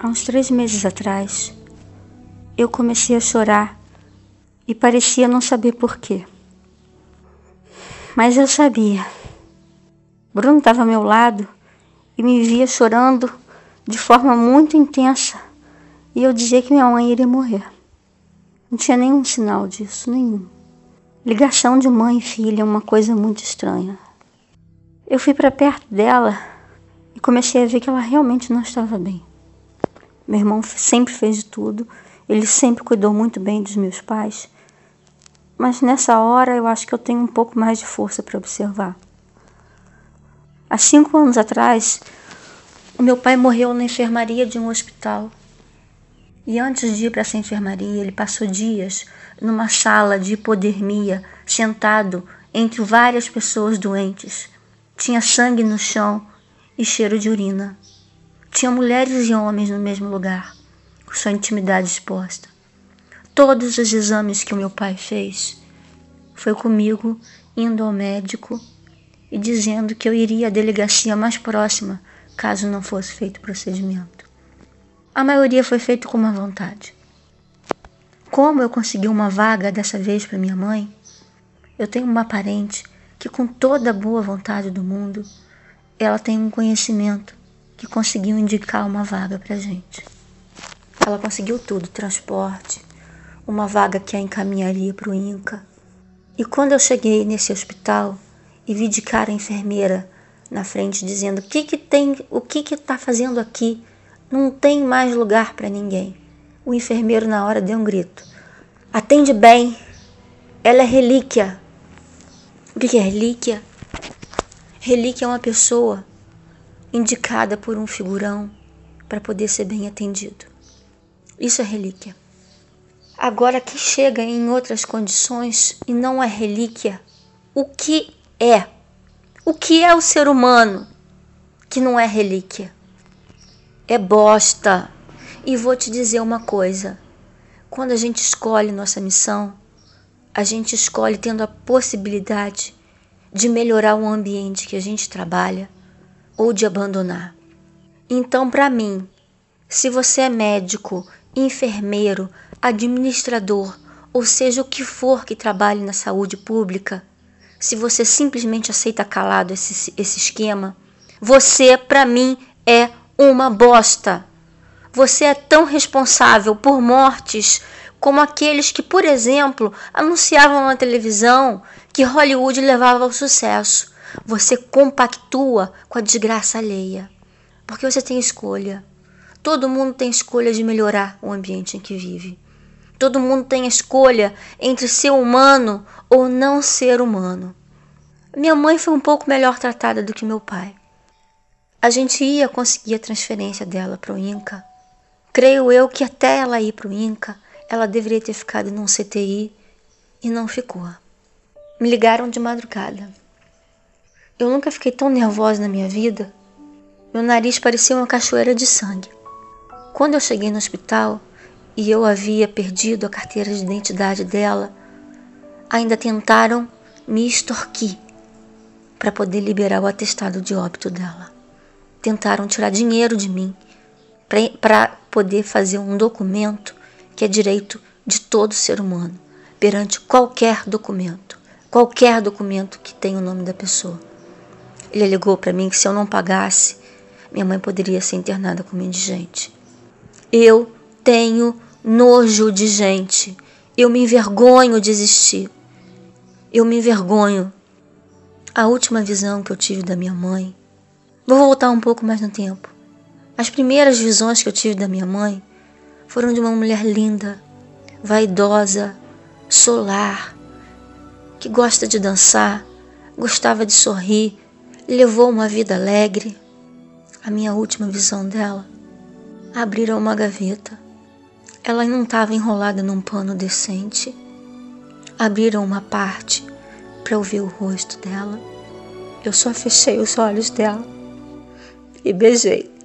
Há uns três meses atrás, eu comecei a chorar e parecia não saber porquê. Mas eu sabia. Bruno estava ao meu lado e me via chorando de forma muito intensa e eu dizia que minha mãe iria morrer. Não tinha nenhum sinal disso, nenhum. Ligação de mãe e filha é uma coisa muito estranha. Eu fui para perto dela e comecei a ver que ela realmente não estava bem. Meu irmão sempre fez de tudo, ele sempre cuidou muito bem dos meus pais, mas nessa hora eu acho que eu tenho um pouco mais de força para observar. Há cinco anos atrás, o meu pai morreu na enfermaria de um hospital. E antes de ir para essa enfermaria, ele passou dias numa sala de hipodermia, sentado entre várias pessoas doentes. Tinha sangue no chão e cheiro de urina. Tinha mulheres e homens no mesmo lugar, com sua intimidade exposta. Todos os exames que o meu pai fez foi comigo indo ao médico e dizendo que eu iria à delegacia mais próxima caso não fosse feito o procedimento. A maioria foi feito com má vontade. Como eu consegui uma vaga dessa vez para minha mãe, eu tenho uma parente que, com toda a boa vontade do mundo, ela tem um conhecimento que conseguiu indicar uma vaga para gente. Ela conseguiu tudo: transporte, uma vaga que a encaminharia para o INCA. E quando eu cheguei nesse hospital e vi de cara a enfermeira na frente dizendo: "O que que tem? O que que está fazendo aqui? Não tem mais lugar para ninguém. O enfermeiro, na hora, deu um grito: Atende bem, ela é relíquia. O que é relíquia? Relíquia é uma pessoa indicada por um figurão para poder ser bem atendido. Isso é relíquia. Agora, que chega em outras condições e não é relíquia, o que é? O que é o ser humano que não é relíquia? é bosta. E vou te dizer uma coisa: quando a gente escolhe nossa missão, a gente escolhe tendo a possibilidade de melhorar o ambiente que a gente trabalha ou de abandonar. Então, para mim, se você é médico, enfermeiro, administrador, ou seja o que for que trabalhe na saúde pública, se você simplesmente aceita calado esse, esse esquema, você, para mim, é uma bosta. Você é tão responsável por mortes como aqueles que, por exemplo, anunciavam na televisão que Hollywood levava ao sucesso. Você compactua com a desgraça alheia. Porque você tem escolha. Todo mundo tem escolha de melhorar o ambiente em que vive. Todo mundo tem escolha entre ser humano ou não ser humano. Minha mãe foi um pouco melhor tratada do que meu pai. A gente ia conseguir a transferência dela para o INCA. Creio eu que até ela ir para o INCA, ela deveria ter ficado num CTI e não ficou. Me ligaram de madrugada. Eu nunca fiquei tão nervosa na minha vida. Meu nariz parecia uma cachoeira de sangue. Quando eu cheguei no hospital e eu havia perdido a carteira de identidade dela, ainda tentaram me extorquir para poder liberar o atestado de óbito dela tentaram tirar dinheiro de mim para poder fazer um documento que é direito de todo ser humano, perante qualquer documento, qualquer documento que tenha o nome da pessoa. Ele alegou para mim que se eu não pagasse, minha mãe poderia ser internada como indigente. Eu tenho nojo de gente. Eu me envergonho de existir. Eu me envergonho. A última visão que eu tive da minha mãe Vou voltar um pouco mais no tempo. As primeiras visões que eu tive da minha mãe foram de uma mulher linda, vaidosa, solar, que gosta de dançar, gostava de sorrir, levou uma vida alegre. A minha última visão dela abriram uma gaveta. Ela não estava enrolada num pano decente. Abriram uma parte para eu ver o rosto dela. Eu só fechei os olhos dela e beijei.